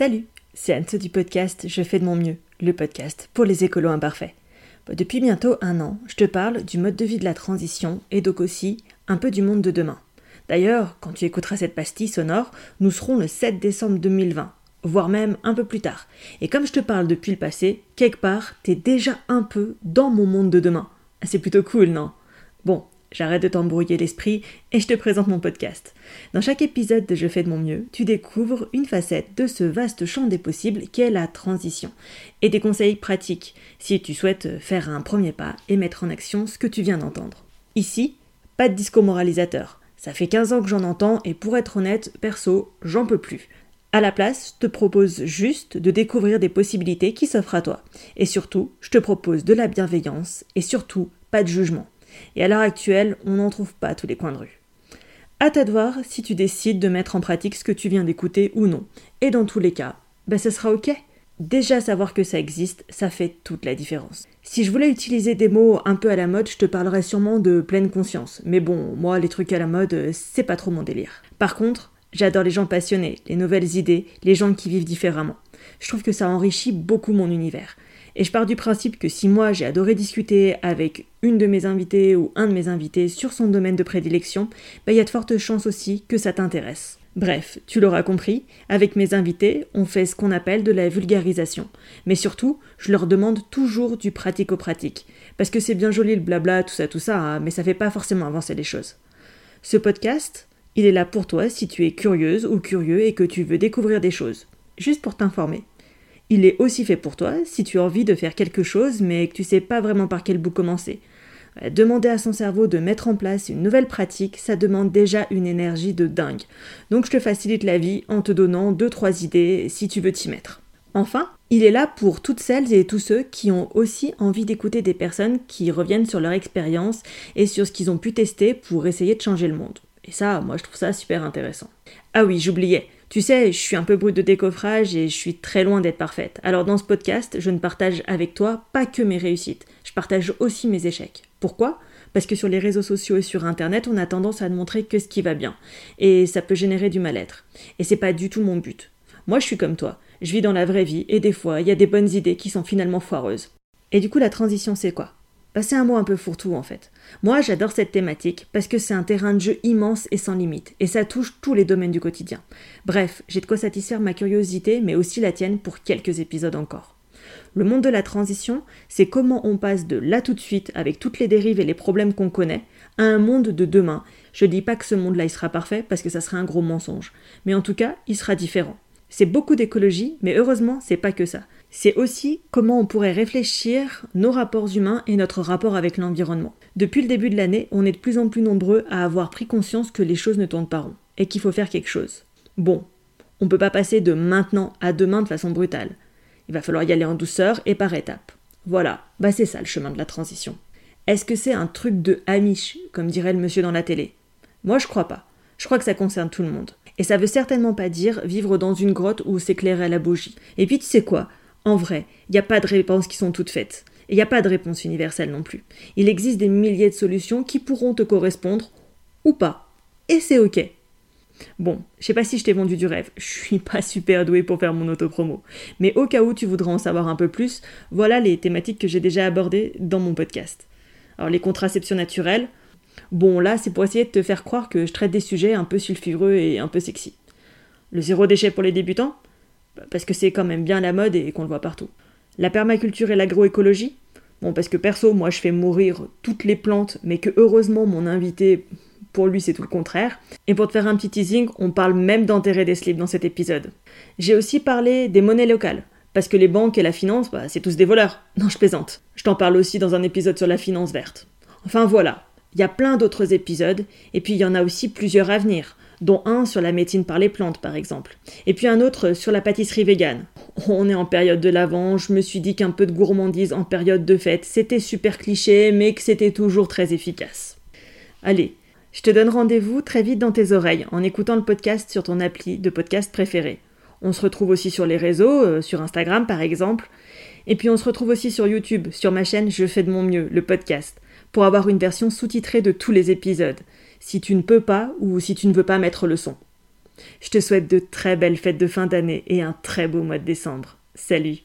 Salut, c'est Anne du podcast Je fais de mon mieux, le podcast pour les écolos imparfaits. Bah, depuis bientôt un an, je te parle du mode de vie de la transition et donc aussi un peu du monde de demain. D'ailleurs, quand tu écouteras cette pastille sonore, nous serons le 7 décembre 2020, voire même un peu plus tard. Et comme je te parle depuis le passé, quelque part, t'es déjà un peu dans mon monde de demain. C'est plutôt cool, non? Bon, J'arrête de t'embrouiller l'esprit et je te présente mon podcast. Dans chaque épisode de Je fais de mon mieux, tu découvres une facette de ce vaste champ des possibles qu'est la transition et des conseils pratiques si tu souhaites faire un premier pas et mettre en action ce que tu viens d'entendre. Ici, pas de discours moralisateur. Ça fait 15 ans que j'en entends et pour être honnête, perso, j'en peux plus. À la place, je te propose juste de découvrir des possibilités qui s'offrent à toi. Et surtout, je te propose de la bienveillance et surtout pas de jugement. Et à l'heure actuelle, on n'en trouve pas tous les coins de rue. À ta de voir si tu décides de mettre en pratique ce que tu viens d'écouter ou non. Et dans tous les cas, ben ça sera ok. Déjà savoir que ça existe, ça fait toute la différence. Si je voulais utiliser des mots un peu à la mode, je te parlerais sûrement de pleine conscience. Mais bon, moi, les trucs à la mode, c'est pas trop mon délire. Par contre, j'adore les gens passionnés, les nouvelles idées, les gens qui vivent différemment. Je trouve que ça enrichit beaucoup mon univers. Et je pars du principe que si moi j'ai adoré discuter avec une de mes invitées ou un de mes invités sur son domaine de prédilection, bah, il y a de fortes chances aussi que ça t'intéresse. Bref, tu l'auras compris, avec mes invités, on fait ce qu'on appelle de la vulgarisation. Mais surtout, je leur demande toujours du pratico-pratique. Parce que c'est bien joli le blabla, tout ça, tout ça, hein, mais ça fait pas forcément avancer les choses. Ce podcast, il est là pour toi si tu es curieuse ou curieux et que tu veux découvrir des choses. Juste pour t'informer. Il est aussi fait pour toi si tu as envie de faire quelque chose mais que tu sais pas vraiment par quel bout commencer. Demander à son cerveau de mettre en place une nouvelle pratique, ça demande déjà une énergie de dingue. Donc je te facilite la vie en te donnant 2-3 idées si tu veux t'y mettre. Enfin, il est là pour toutes celles et tous ceux qui ont aussi envie d'écouter des personnes qui reviennent sur leur expérience et sur ce qu'ils ont pu tester pour essayer de changer le monde. Et ça, moi je trouve ça super intéressant. Ah oui, j'oubliais. Tu sais, je suis un peu brute de décoffrage et je suis très loin d'être parfaite. Alors dans ce podcast, je ne partage avec toi pas que mes réussites, je partage aussi mes échecs. Pourquoi? Parce que sur les réseaux sociaux et sur internet, on a tendance à ne montrer que ce qui va bien. Et ça peut générer du mal-être. Et c'est pas du tout mon but. Moi je suis comme toi, je vis dans la vraie vie et des fois, il y a des bonnes idées qui sont finalement foireuses. Et du coup, la transition, c'est quoi? Bah, un mot un peu fourre-tout en fait. Moi, j'adore cette thématique parce que c'est un terrain de jeu immense et sans limite, et ça touche tous les domaines du quotidien. Bref, j'ai de quoi satisfaire ma curiosité, mais aussi la tienne pour quelques épisodes encore. Le monde de la transition, c'est comment on passe de là tout de suite, avec toutes les dérives et les problèmes qu'on connaît, à un monde de demain. Je dis pas que ce monde-là il sera parfait parce que ça serait un gros mensonge, mais en tout cas, il sera différent. C'est beaucoup d'écologie, mais heureusement, c'est pas que ça. C'est aussi comment on pourrait réfléchir nos rapports humains et notre rapport avec l'environnement. Depuis le début de l'année, on est de plus en plus nombreux à avoir pris conscience que les choses ne tournent pas rond et qu'il faut faire quelque chose. Bon, on peut pas passer de maintenant à demain de façon brutale. Il va falloir y aller en douceur et par étapes. Voilà, bah c'est ça le chemin de la transition. Est-ce que c'est un truc de Amish, comme dirait le monsieur dans la télé? Moi je crois pas. Je crois que ça concerne tout le monde. Et ça veut certainement pas dire vivre dans une grotte où s'éclairer à la bougie. Et puis tu sais quoi? En vrai, il n'y a pas de réponses qui sont toutes faites. Il n'y a pas de réponse universelle non plus. Il existe des milliers de solutions qui pourront te correspondre ou pas. Et c'est ok. Bon, je sais pas si je t'ai vendu du rêve, je suis pas super douée pour faire mon autopromo. Mais au cas où tu voudrais en savoir un peu plus, voilà les thématiques que j'ai déjà abordées dans mon podcast. Alors les contraceptions naturelles, Bon, là, c'est pour essayer de te faire croire que je traite des sujets un peu sulfureux et un peu sexy. Le zéro déchet pour les débutants bah, Parce que c'est quand même bien la mode et qu'on le voit partout. La permaculture et l'agroécologie Bon, parce que perso, moi, je fais mourir toutes les plantes, mais que heureusement, mon invité, pour lui, c'est tout le contraire. Et pour te faire un petit teasing, on parle même d'enterrer des slips dans cet épisode. J'ai aussi parlé des monnaies locales. Parce que les banques et la finance, bah, c'est tous des voleurs. Non, je plaisante. Je t'en parle aussi dans un épisode sur la finance verte. Enfin voilà, il y a plein d'autres épisodes, et puis il y en a aussi plusieurs à venir, dont un sur la médecine par les plantes par exemple, et puis un autre sur la pâtisserie végane. On est en période de l'avant, je me suis dit qu'un peu de gourmandise en période de fête, c'était super cliché, mais que c'était toujours très efficace. Allez, je te donne rendez-vous très vite dans tes oreilles en écoutant le podcast sur ton appli de podcast préféré. On se retrouve aussi sur les réseaux, euh, sur Instagram par exemple, et puis on se retrouve aussi sur YouTube, sur ma chaîne Je fais de mon mieux, le podcast pour avoir une version sous-titrée de tous les épisodes, si tu ne peux pas ou si tu ne veux pas mettre le son. Je te souhaite de très belles fêtes de fin d'année et un très beau mois de décembre. Salut